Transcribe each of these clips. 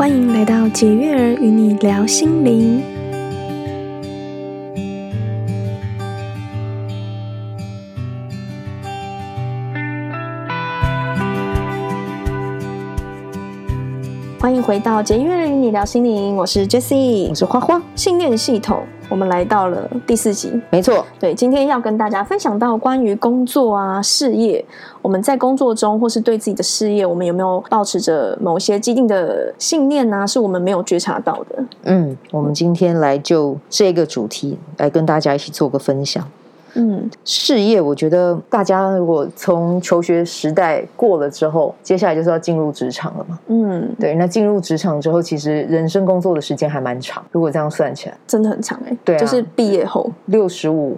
欢迎来到解月儿与你聊心灵。欢迎回到解月儿与你聊心灵，我是 Jessie，我是花花，信念系统。我们来到了第四集，没错，对，今天要跟大家分享到关于工作啊、事业，我们在工作中或是对自己的事业，我们有没有保持着某些既定的信念呢、啊？是我们没有觉察到的。嗯，我们今天来就这个主题来跟大家一起做个分享。嗯，事业，我觉得大家如果从求学时代过了之后，接下来就是要进入职场了嘛。嗯，对，那进入职场之后，其实人生工作的时间还蛮长。如果这样算起来，真的很长哎、欸。对、啊，就是毕业后六十五，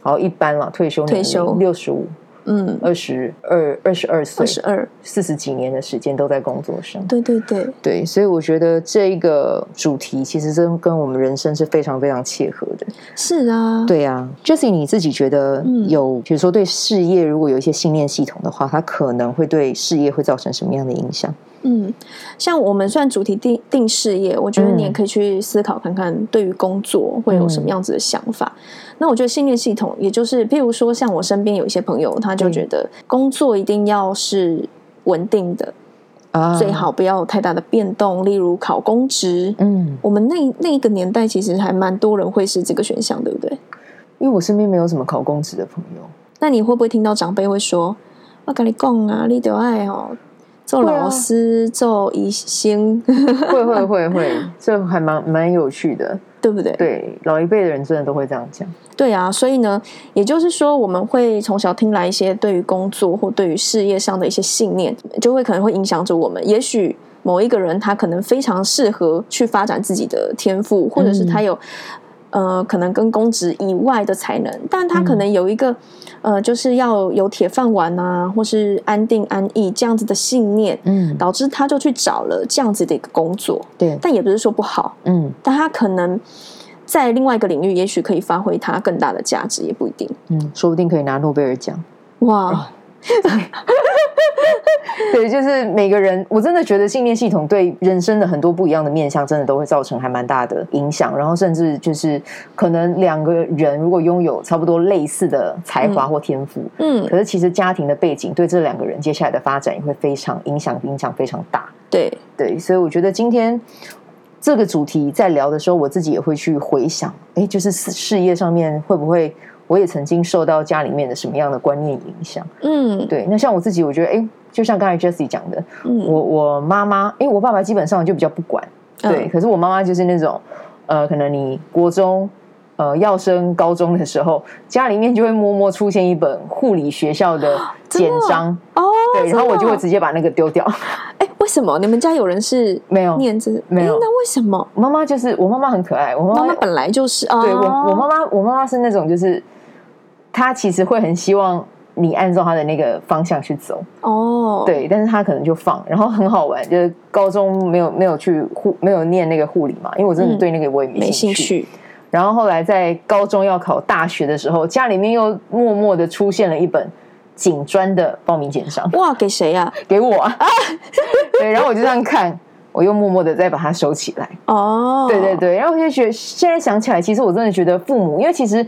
好一般了，退休退休六十五。嗯，二十二、二十二岁，二十二，四十几年的时间都在工作上。对对对。对，所以我觉得这一个主题其实真跟我们人生是非常非常切合的。是啊，对啊，Jessie，你自己觉得有，比如说对事业如果有一些信念系统的话，它可能会对事业会造成什么样的影响？嗯，像我们算主题定定事业，我觉得你也可以去思考看看，对于工作会有什么样子的想法。嗯、那我觉得信念系统，也就是譬如说，像我身边有一些朋友，他就觉得工作一定要是稳定的啊，最好不要有太大的变动，例如考公职。嗯，我们那那个年代其实还蛮多人会是这个选项，对不对？因为我身边没有什么考公职的朋友。那你会不会听到长辈会说：“我跟你讲啊，你得爱哦。”做老师，啊、做医生，会会会会，这还蛮蛮有趣的，对不对？对，老一辈的人真的都会这样讲。对啊，所以呢，也就是说，我们会从小听来一些对于工作或对于事业上的一些信念，就会可能会影响着我们。也许某一个人他可能非常适合去发展自己的天赋，或者是他有。呃，可能跟公职以外的才能，但他可能有一个，嗯、呃，就是要有铁饭碗啊，或是安定安逸这样子的信念，嗯，导致他就去找了这样子的一个工作，对，但也不是说不好，嗯，但他可能在另外一个领域，也许可以发挥他更大的价值，也不一定，嗯，说不定可以拿诺贝尔奖，哇。对，就是每个人，我真的觉得信念系统对人生的很多不一样的面向，真的都会造成还蛮大的影响。然后甚至就是可能两个人如果拥有差不多类似的才华或天赋，嗯，可是其实家庭的背景对这两个人接下来的发展也会非常影响，影响非常大。对对，所以我觉得今天这个主题在聊的时候，我自己也会去回想，哎，就是事业上面会不会？我也曾经受到家里面的什么样的观念影响？嗯，对。那像我自己，我觉得，哎，就像刚才 Jessie 讲的，嗯，我我妈妈，因为我爸爸基本上就比较不管，对。嗯、可是我妈妈就是那种，呃，可能你国中，呃，要升高中的时候，家里面就会默默出现一本护理学校的简章哦，对，然后我就会直接把那个丢掉。哎，为什么？你们家有人是没有念这？没有？那为什么？妈妈就是我妈妈很可爱，我妈妈本来就是，啊、对我我妈妈我妈妈是那种就是。她其实会很希望你按照她的那个方向去走哦，oh. 对，但是她可能就放，然后很好玩，就是高中没有没有去护没有念那个护理嘛，因为我真的对那个我也没兴趣。然后后来在高中要考大学的时候，家里面又默默的出现了一本警专的报名简章。哇，给谁呀、啊？给我啊！对，然后我就这样看，我又默默的再把它收起来。哦，oh. 对对对，然后我就觉得现在想起来，其实我真的觉得父母，因为其实。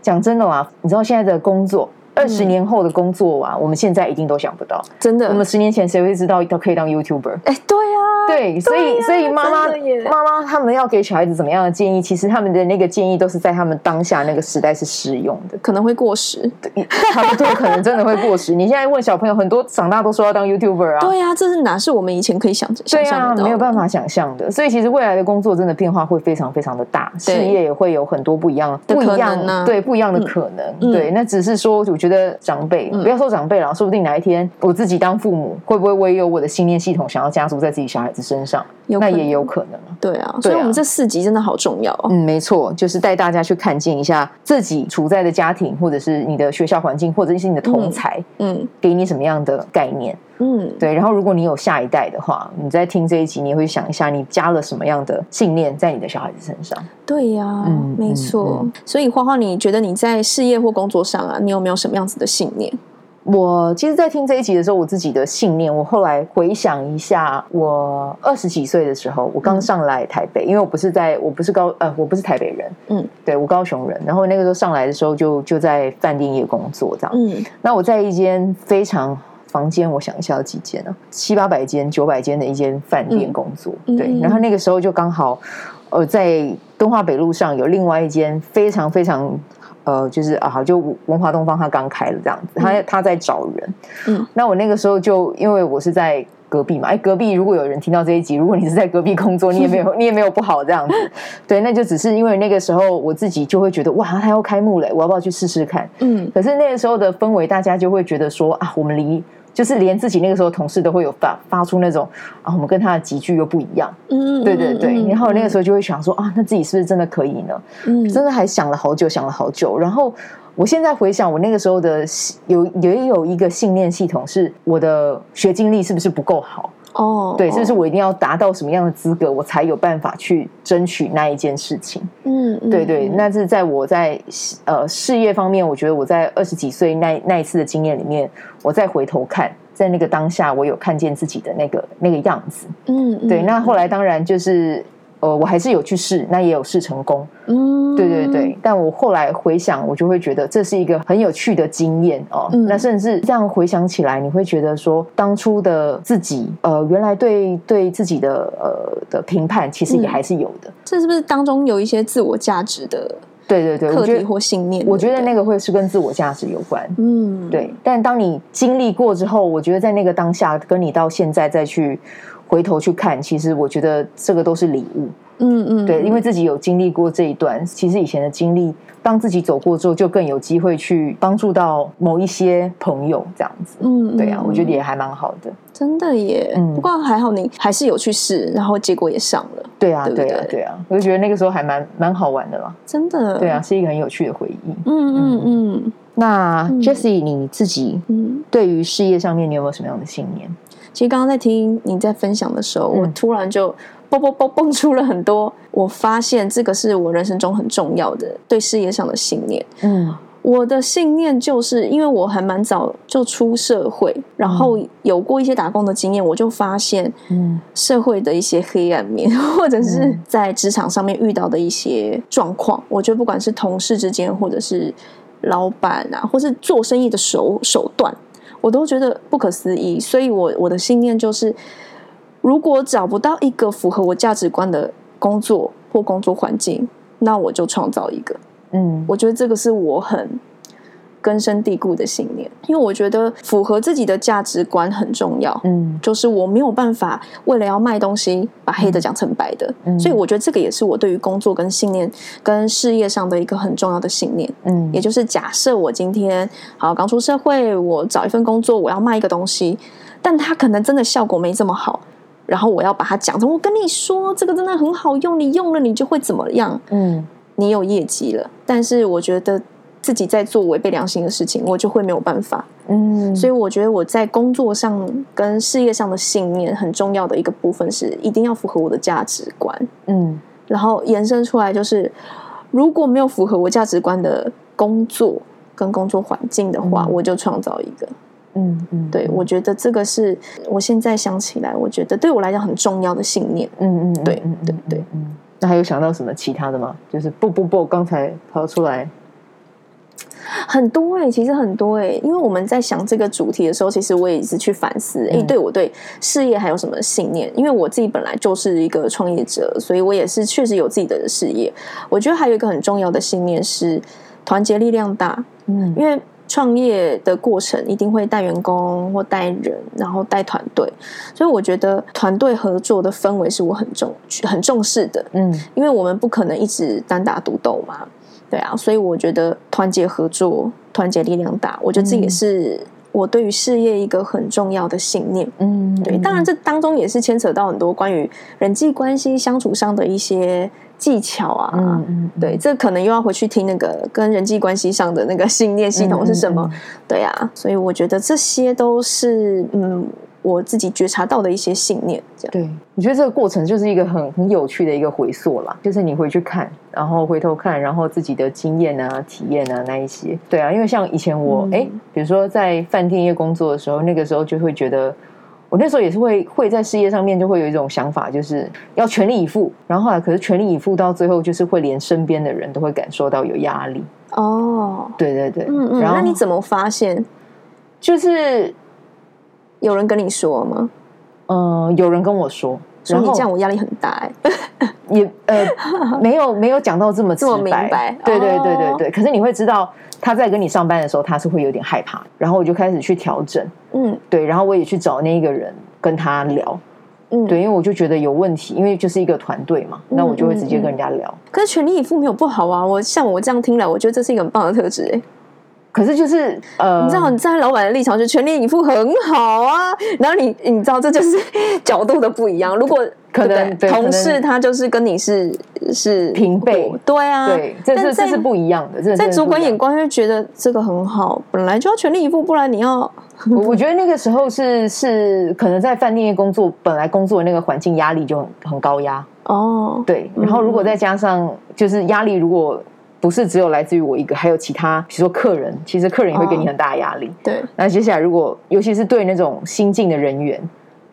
讲真的啊，你知道现在的工作，二十年后的工作啊，嗯、我们现在一定都想不到。真的，我们十年前谁会知道他可以当 YouTuber？哎，对呀、啊。对，所以所以妈妈妈妈他们要给小孩子怎么样的建议？其实他们的那个建议都是在他们当下那个时代是适用的，可能会过时，他们都可能真的会过时。你现在问小朋友，很多长大都说要当 YouTuber 啊，对呀、啊，这是哪是我们以前可以想想象的？对啊，没有办法想象的。所以其实未来的工作真的变化会非常非常的大，事业也会有很多不一样不一样的、啊、对不一样的可能。嗯、对，那只是说，我觉得长辈、嗯、不要说长辈了，说不定哪一天我自己当父母，会不会我也有我的信念系统想要加注在自己小孩子身上？那也有可能，对啊，所以我们这四集真的好重要哦。嗯，没错，就是带大家去看见一下自己处在的家庭，或者是你的学校环境，或者是你的同才，嗯，给你什么样的概念？嗯，对。然后，如果你有下一代的话，你在听这一集，你会想一下，你加了什么样的信念在你的小孩子身上？对呀，嗯，没错。所以，花花，你觉得你在事业或工作上啊，你有没有什么样子的信念？我其实，在听这一集的时候，我自己的信念，我后来回想一下，我二十几岁的时候，我刚上来台北，嗯、因为我不是在，我不是高，呃，我不是台北人，嗯，对，我高雄人，然后那个时候上来的时候就，就就在饭店业工作这样，嗯，那我在一间非常房间，我想一下有几间呢？七八百间、九百间的一间饭店工作，嗯、对，然后那个时候就刚好，呃，在敦化北路上有另外一间非常非常。呃，就是啊，好，就文华东方他刚开了这样子，他他在找人。嗯，那我那个时候就因为我是在隔壁嘛，哎，隔壁如果有人听到这一集，如果你是在隔壁工作，你也没有 你也没有不好这样子，对，那就只是因为那个时候我自己就会觉得哇，他要开幕了，我要不要去试试看？嗯，可是那个时候的氛围，大家就会觉得说啊，我们离。就是连自己那个时候同事都会有发发出那种啊，我们跟他的集聚又不一样，嗯，对对对，然后那个时候就会想说啊，那自己是不是真的可以呢？嗯，真的还想了好久，想了好久。然后我现在回想，我那个时候的有也有一个信念系统，是我的学经历是不是不够好？哦，对，是不是我一定要达到什么样的资格，我才有办法去争取那一件事情？嗯，对对，那是在我在呃事业方面，我觉得我在二十几岁那那一次的经验里面，我再回头看，在那个当下，我有看见自己的那个那个样子。嗯，对，那后来当然就是。呃，我还是有去试，那也有试成功。嗯，对对对。但我后来回想，我就会觉得这是一个很有趣的经验哦。嗯、那甚至这样回想起来，你会觉得说，当初的自己，呃，原来对对自己的呃的评判，其实也还是有的、嗯。这是不是当中有一些自我价值的？对对对，课题或信念？我觉得那个会是跟自我价值有关。嗯，对。但当你经历过之后，我觉得在那个当下，跟你到现在再去。回头去看，其实我觉得这个都是礼物。嗯嗯，对，因为自己有经历过这一段，其实以前的经历，当自己走过之后，就更有机会去帮助到某一些朋友，这样子。嗯，对啊，我觉得也还蛮好的。真的耶。嗯，不过还好你还是有去试，然后结果也上了。对啊，对啊，对啊，我就觉得那个时候还蛮蛮好玩的啦。真的。对啊，是一个很有趣的回忆。嗯嗯嗯。那 Jessie 你自己，嗯，对于事业上面，你有没有什么样的信念？其实刚刚在听你在分享的时候，嗯、我突然就蹦蹦蹦蹦出了很多。我发现这个是我人生中很重要的对事业上的信念。嗯，我的信念就是因为我还蛮早就出社会，然后有过一些打工的经验，我就发现，嗯，社会的一些黑暗面，或者是在职场上面遇到的一些状况，我觉得不管是同事之间，或者是老板啊，或是做生意的手手段。我都觉得不可思议，所以我我的信念就是，如果找不到一个符合我价值观的工作或工作环境，那我就创造一个。嗯，我觉得这个是我很。根深蒂固的信念，因为我觉得符合自己的价值观很重要。嗯，就是我没有办法为了要卖东西，把黑的讲成白的。嗯，所以我觉得这个也是我对于工作跟信念跟事业上的一个很重要的信念。嗯，也就是假设我今天好刚出社会，我找一份工作，我要卖一个东西，但它可能真的效果没这么好，然后我要把它讲成我跟你说这个真的很好用，你用了你就会怎么样？嗯，你有业绩了，但是我觉得。自己在做违背良心的事情，我就会没有办法。嗯，所以我觉得我在工作上跟事业上的信念很重要的一个部分是，一定要符合我的价值观。嗯，然后延伸出来就是，如果没有符合我价值观的工作跟工作环境的话，嗯、我就创造一个。嗯嗯，对，我觉得这个是我现在想起来，我觉得对我来讲很重要的信念。嗯嗯，对对对，对。嗯，那还有想到什么其他的吗？就是不不不，刚才抛出来。很多哎、欸，其实很多哎、欸，因为我们在想这个主题的时候，其实我也一直去反思，哎、嗯，对我对事业还有什么信念？因为我自己本来就是一个创业者，所以我也是确实有自己的事业。我觉得还有一个很重要的信念是团结力量大。嗯，因为创业的过程一定会带员工或带人，然后带团队，所以我觉得团队合作的氛围是我很重很重视的。嗯，因为我们不可能一直单打独斗嘛。对啊，所以我觉得团结合作、团结力量大，我觉得这也是我对于事业一个很重要的信念。嗯，对，当然这当中也是牵扯到很多关于人际关系相处上的一些技巧啊。嗯嗯，对，这可能又要回去听那个跟人际关系上的那个信念系统是什么。对啊，所以我觉得这些都是嗯，我自己觉察到的一些信念，这样。对，我觉得这个过程就是一个很很有趣的一个回溯啦，就是你回去看，然后回头看，然后自己的经验啊、体验啊那一些。对啊，因为像以前我哎、嗯，比如说在饭店业工作的时候，那个时候就会觉得，我那时候也是会会在事业上面就会有一种想法，就是要全力以赴。然后后来可是全力以赴到最后，就是会连身边的人都会感受到有压力。哦，对对对，嗯嗯。然后那你怎么发现？就是。有人跟你说吗？嗯、呃，有人跟我说，说你这样我压力很大哎、欸，也呃没有没有讲到这么这么明白，对对对对对。可是你会知道他在跟你上班的时候，他是会有点害怕，然后我就开始去调整，嗯，对，然后我也去找那一个人跟他聊，嗯，对，因为我就觉得有问题，因为就是一个团队嘛，那我就会直接跟人家聊。嗯嗯嗯、可是全力以赴没有不好啊，我像我这样听来，我觉得这是一个很棒的特质哎、欸。可是就是呃，你知道你站在老板的立场，就全力以赴很好啊。然后你你知道这就是角度的不一样。如果可能同事他就是跟你是是平辈，对啊，对，这是这是不一样的。在主管眼光就觉得这个很好，本来就要全力以赴，不然你要。我我觉得那个时候是是可能在饭店工作，本来工作的那个环境压力就很很高压哦。对，然后如果再加上就是压力，如果。不是只有来自于我一个，还有其他，比如说客人，其实客人也会给你很大的压力。哦、对，那接下来如果，尤其是对那种新进的人员，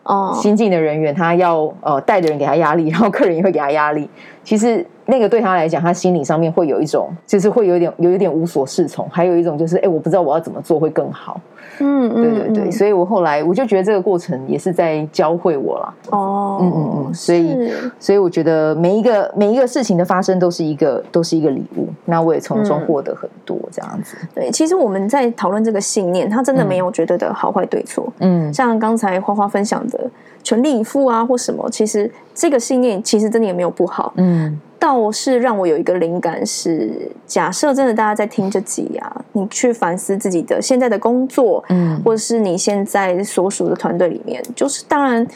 哦，新进的人员，他要呃带的人给他压力，然后客人也会给他压力。其实那个对他来讲，他心理上面会有一种，就是会有一点有一点无所适从，还有一种就是，哎，我不知道我要怎么做会更好。嗯，对对对，所以我后来我就觉得这个过程也是在教会我啦。哦，嗯嗯嗯，所以所以我觉得每一个每一个事情的发生都是一个都是一个礼物，那我也从中获得很多这样子。嗯、对，其实我们在讨论这个信念，它真的没有绝对的好坏对错。嗯，像刚才花花分享的全力以赴啊或什么，其实这个信念其实真的也没有不好。嗯。倒是让我有一个灵感是，假设真的大家在听这集啊，你去反思自己的现在的工作，嗯，或者是你现在所属的团队里面，就是当然，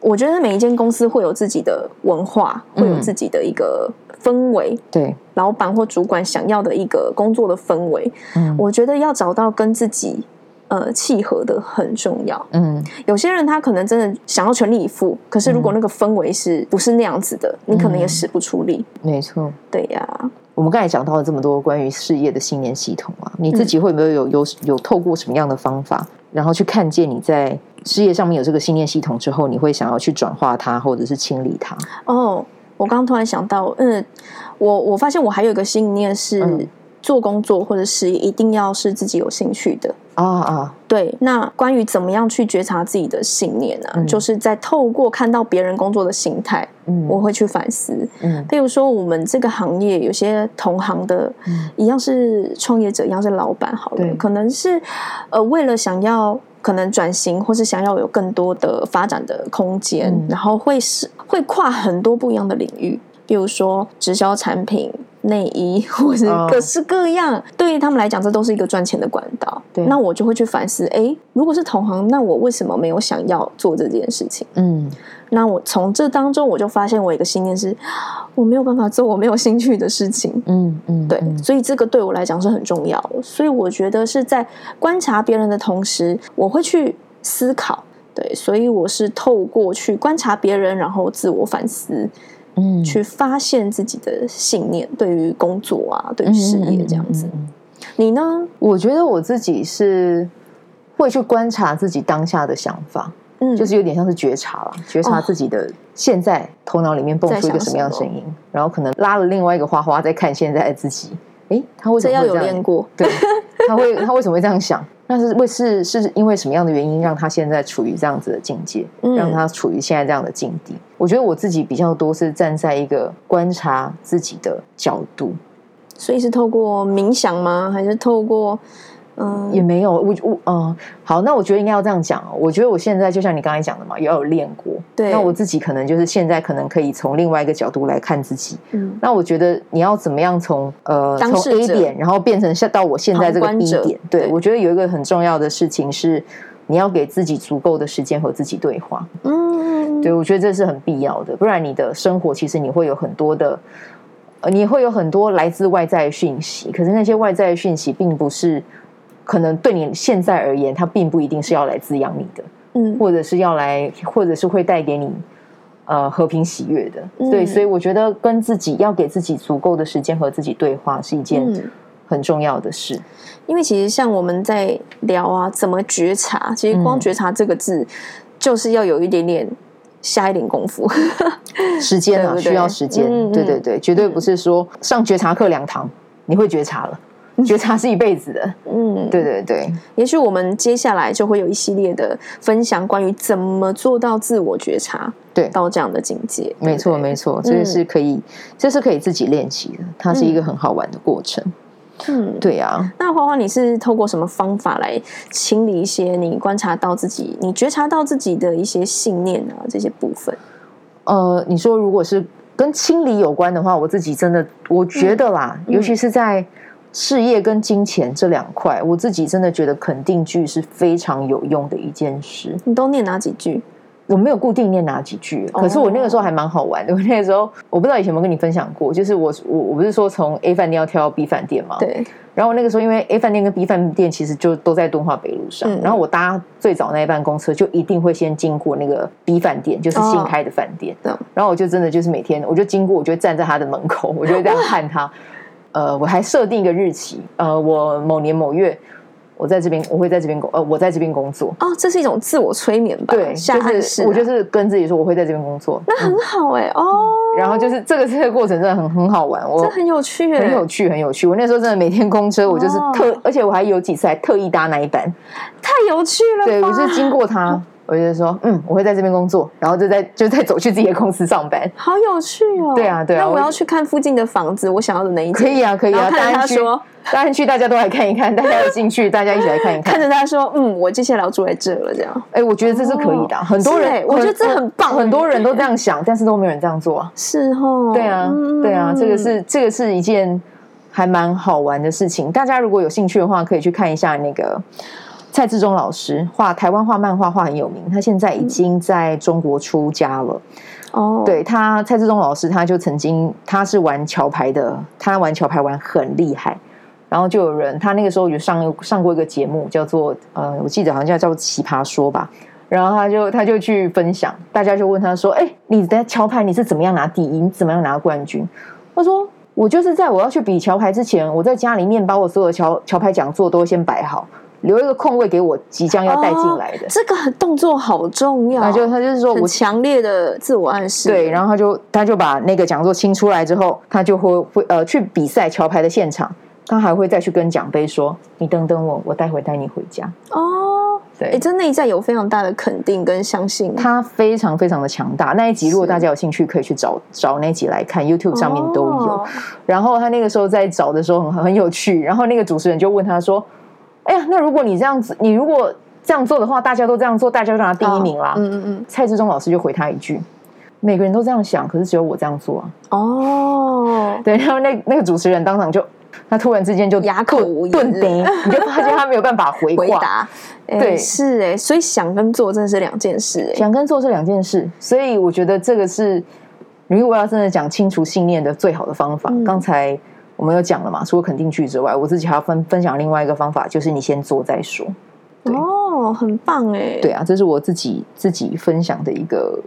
我觉得每一间公司会有自己的文化，嗯，会有自己的一个氛围，对，老板或主管想要的一个工作的氛围，嗯，我觉得要找到跟自己。呃，契合的很重要。嗯，有些人他可能真的想要全力以赴，可是如果那个氛围是不是那样子的，嗯、你可能也使不出力。没错，对呀。我们刚才讲到了这么多关于事业的信念系统啊，你自己会不会有有有透过什么样的方法，然后去看见你在事业上面有这个信念系统之后，你会想要去转化它，或者是清理它？哦，我刚刚突然想到，嗯，我我发现我还有一个信念是。嗯做工作或者事业一定要是自己有兴趣的。啊啊！对，那关于怎么样去觉察自己的信念呢、啊？嗯、就是在透过看到别人工作的形态，嗯，我会去反思。嗯，譬如说我们这个行业有些同行的，嗯、一样是创业者，一样是老板，好了，可能是呃为了想要可能转型，或是想要有更多的发展的空间，嗯、然后会是会跨很多不一样的领域，比如说直销产品。内衣 或者各式各样，哦、对于他们来讲，这都是一个赚钱的管道。对，那我就会去反思：哎，如果是同行，那我为什么没有想要做这件事情？嗯，那我从这当中，我就发现我一个信念是，我没有办法做我没有兴趣的事情。嗯嗯，对，所以这个对我来讲是很重要的。所以我觉得是在观察别人的同时，我会去思考。对，所以我是透过去观察别人，然后自我反思。嗯，去发现自己的信念，对于工作啊，对于事业这样子。你呢？我觉得我自己是会去观察自己当下的想法，嗯，就是有点像是觉察了，觉察自己的现在头脑里面蹦出一个什么样的声音，然后可能拉了另外一个花花在看现在的自己。哎，他为什么会这样？这要有练过，对，他会他为什么会这样想？那是为是是因为什么样的原因让他现在处于这样子的境界，嗯、让他处于现在这样的境地？我觉得我自己比较多是站在一个观察自己的角度，所以是透过冥想吗？还是透过？嗯，也没有，我我嗯，好，那我觉得应该要这样讲。我觉得我现在就像你刚才讲的嘛，也要有练过。对，那我自己可能就是现在可能可以从另外一个角度来看自己。嗯，那我觉得你要怎么样从呃从 A 点，然后变成下到我现在这个 B 点？对，对我觉得有一个很重要的事情是，你要给自己足够的时间和自己对话。嗯，对，我觉得这是很必要的，不然你的生活其实你会有很多的，呃，你会有很多来自外在的讯息，可是那些外在的讯息并不是。可能对你现在而言，它并不一定是要来滋养你的。嗯，或者是要来，或者是会带给你呃和平喜悦的。嗯、对，所以我觉得跟自己要给自己足够的时间和自己对话是一件很重要的事。因为其实像我们在聊啊，怎么觉察？其实光觉察这个字，就是要有一点点下一点功夫，时间啊，需要时间。嗯、对对对，绝对不是说上觉察课两堂你会觉察了。觉察是一辈子的，嗯，对对对。也许我们接下来就会有一系列的分享，关于怎么做到自我觉察，对，到这样的境界。没错，没错，这是可以，这是可以自己练习的，它是一个很好玩的过程。嗯，对呀。那花花，你是透过什么方法来清理一些你观察到自己、你觉察到自己的一些信念啊这些部分？呃，你说如果是跟清理有关的话，我自己真的我觉得啦，尤其是在。事业跟金钱这两块，我自己真的觉得肯定句是非常有用的一件事。你都念哪几句？我没有固定念哪几句，可是我那个时候还蛮好玩的。我那个时候我不知道以前有没有跟你分享过，就是我我我不是说从 A 饭店要跳到 B 饭店吗？对。然后那个时候因为 A 饭店跟 B 饭店其实就都在敦化北路上，嗯、然后我搭最早那一班公车就一定会先经过那个 B 饭店，就是新开的饭店。哦、然后我就真的就是每天我就经过，我就站在他的门口，我就会这样 看他。呃，我还设定一个日期，呃，我某年某月，我在这边，我会在这边工，呃，我在这边工作。哦，这是一种自我催眠吧？对，下暗示、啊、我就是跟自己说，我会在这边工作。那很好哎、欸，嗯、哦。然后就是这个这个过程真的很很好玩，我这很有趣，很有趣，很有趣。我那时候真的每天公车，我就是特，哦、而且我还有几次还特意搭那一班，太有趣了。对，我是经过它。我就说，嗯，我会在这边工作，然后就在就再走去自己的公司上班，好有趣哦。对啊，对啊。那我要去看附近的房子，我想要的那一间。可以啊，可以啊。看着他说，当然去，大家都来看一看，大家有兴趣，大家一起来看一看。看着他说，嗯，我接下来要住在这了，这样。哎，我觉得这是可以的。很多人，我觉得这很棒，很多人都这样想，但是都没有人这样做啊。是哦。对啊，对啊，这个是这个是一件还蛮好玩的事情。大家如果有兴趣的话，可以去看一下那个。蔡志忠老师画台湾画漫画画很有名，他现在已经在中国出家了。哦、嗯，对他，蔡志忠老师他就曾经他是玩桥牌的，他玩桥牌玩很厉害。然后就有人，他那个时候有上上过一个节目，叫做呃，我记得好像叫叫奇葩说吧。然后他就他就去分享，大家就问他说：“哎，你的桥牌你是怎么样拿第一？你怎么样拿冠军？”他说：“我就是在我要去比桥牌之前，我在家里面把我所有的桥桥牌讲座都先摆好。”留一个空位给我即将要带进来的，这个动作好重要。他就他就是说我强烈的自我暗示。对，然后他就他就把那个讲座清出来之后，他就会会呃去比赛桥牌的现场，他还会再去跟奖杯说：“你等等我，我待会带你回家。”哦，对，哎，这内在有非常大的肯定跟相信，他非常非常的强大。那一集如果大家有兴趣，可以去找找那集来看，YouTube 上面都有。然后他那个时候在找的时候很很有趣，然后那个主持人就问他说。哎呀，那如果你这样子，你如果这样做的话，大家都这样做，大家就拿第一名啦。嗯嗯嗯。蔡志忠老师就回他一句：“每个人都这样想，可是只有我这样做啊。”哦，对。然后那那个主持人当场就，他突然之间就哑口无言，你就发现他没有办法回 回答。对，是哎，所以想跟做真的是两件事，想跟做是两件事。所以我觉得这个是，如果要真的讲清除信念的最好的方法。刚才。我们有讲了嘛？除了肯定句之外，我自己还要分分享另外一个方法，就是你先做再说。哦，很棒哎！对啊，这是我自己自己分享的一个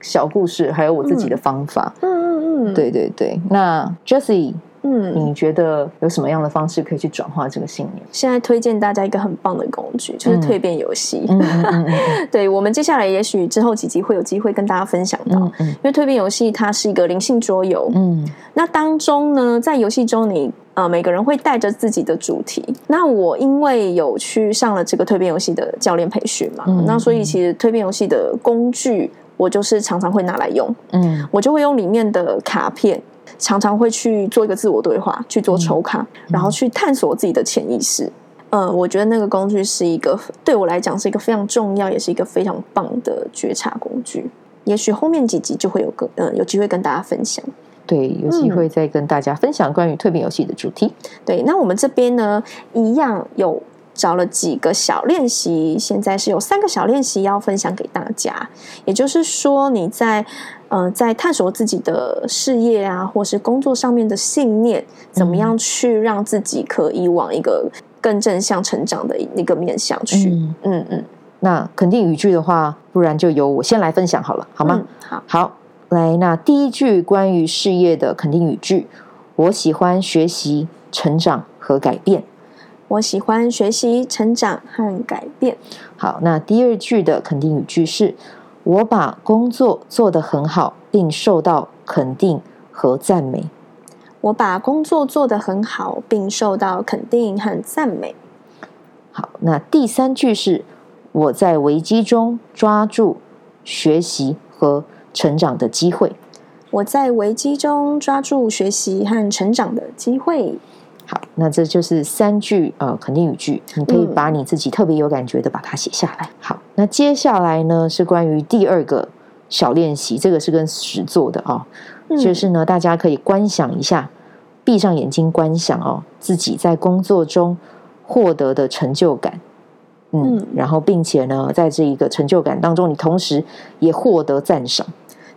小故事，还有我自己的方法。嗯嗯嗯，对对对。那 Jessie。嗯，你觉得有什么样的方式可以去转化这个信念？现在推荐大家一个很棒的工具，就是蜕变游戏。嗯嗯嗯嗯、对，我们接下来也许之后几集会有机会跟大家分享到。嗯嗯、因为蜕变游戏它是一个灵性桌游。嗯，那当中呢，在游戏中你呃每个人会带着自己的主题。那我因为有去上了这个蜕变游戏的教练培训嘛，嗯、那所以其实蜕变游戏的工具我就是常常会拿来用。嗯，我就会用里面的卡片。常常会去做一个自我对话，去做抽卡，嗯、然后去探索自己的潜意识。嗯、呃，我觉得那个工具是一个对我来讲是一个非常重要，也是一个非常棒的觉察工具。也许后面几集就会有个嗯、呃，有机会跟大家分享。对，有机会再跟大家分享关于蜕变游戏的主题。对，那我们这边呢，一样有找了几个小练习，现在是有三个小练习要分享给大家。也就是说，你在。呃，在探索自己的事业啊，或是工作上面的信念，怎么样去让自己可以往一个更正向成长的一个面向去？嗯嗯，嗯那肯定语句的话，不然就由我先来分享好了，好吗？嗯、好，好，来，那第一句关于事业的肯定语句，我喜欢学习、成长和改变。我喜欢学习、成长和改变。好，那第二句的肯定语句是：我把工作做得很好，并受到肯定和赞美。我把工作做得很好，并受到肯定和赞美。好，那第三句是：我在危机中抓住学习和成长的机会。我在危机中抓住学习和成长的机会。好，那这就是三句呃肯定语句，你可以把你自己特别有感觉的把它写下来。嗯、好，那接下来呢是关于第二个小练习，这个是跟实做的哦，嗯、就是呢大家可以观想一下，闭上眼睛观想哦，自己在工作中获得的成就感，嗯，嗯。然后并且呢在这一个成就感当中，你同时也获得赞赏，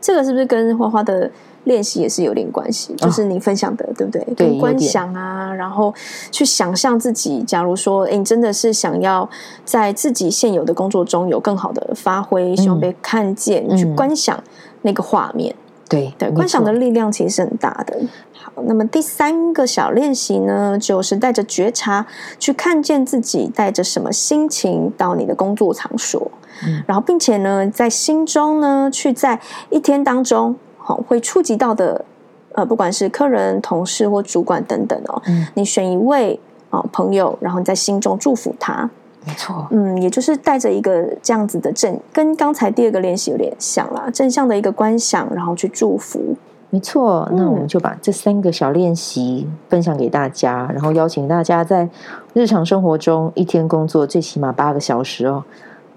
这个是不是跟花花的？练习也是有点关系，就是你分享的，哦、对不对？对，观想啊，然后去想象自己，假如说，哎，你真的是想要在自己现有的工作中有更好的发挥，希望被看见，嗯、去观想那个画面。对对，观想的力量其实是很大的。好，那么第三个小练习呢，就是带着觉察去看见自己带着什么心情到你的工作场所，嗯、然后并且呢，在心中呢，去在一天当中。好，会触及到的，呃，不管是客人、同事或主管等等哦，嗯，你选一位啊、呃、朋友，然后你在心中祝福他，没错，嗯，也就是带着一个这样子的正，跟刚才第二个练习有点像啦，正向的一个观想，然后去祝福，没错。那我们就把这三个小练习分享给大家，嗯、然后邀请大家在日常生活中一天工作最起码八个小时哦。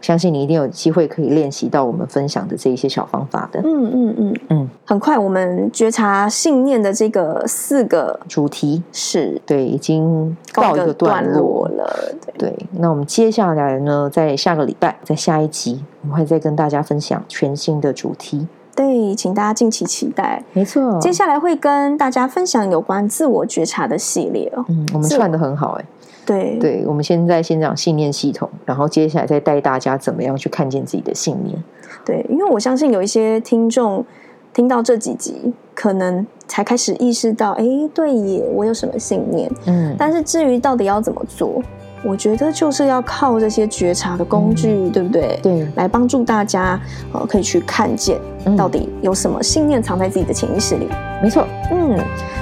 相信你一定有机会可以练习到我们分享的这一些小方法的。嗯嗯嗯嗯，很快我们觉察信念的这个四个主题是对，已经告一个段落了。对，对，那我们接下来呢，在下个礼拜，在下一集，我们会再跟大家分享全新的主题。对，请大家敬请期待。没错，接下来会跟大家分享有关自我觉察的系列哦。嗯，我们串的很好哎。对，对，我们现在先讲信念系统，然后接下来再带大家怎么样去看见自己的信念。对，因为我相信有一些听众听到这几集，可能才开始意识到，哎，对耶，我有什么信念？嗯，但是至于到底要怎么做？我觉得就是要靠这些觉察的工具，嗯、对不对？对，来帮助大家，呃，可以去看见到底有什么信念藏在自己的潜意识里。没错，嗯，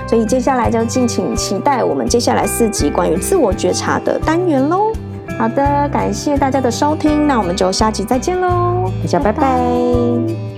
所以接下来就敬请期待我们接下来四集关于自我觉察的单元喽。好的，感谢大家的收听，那我们就下集再见喽，大家拜拜。拜拜。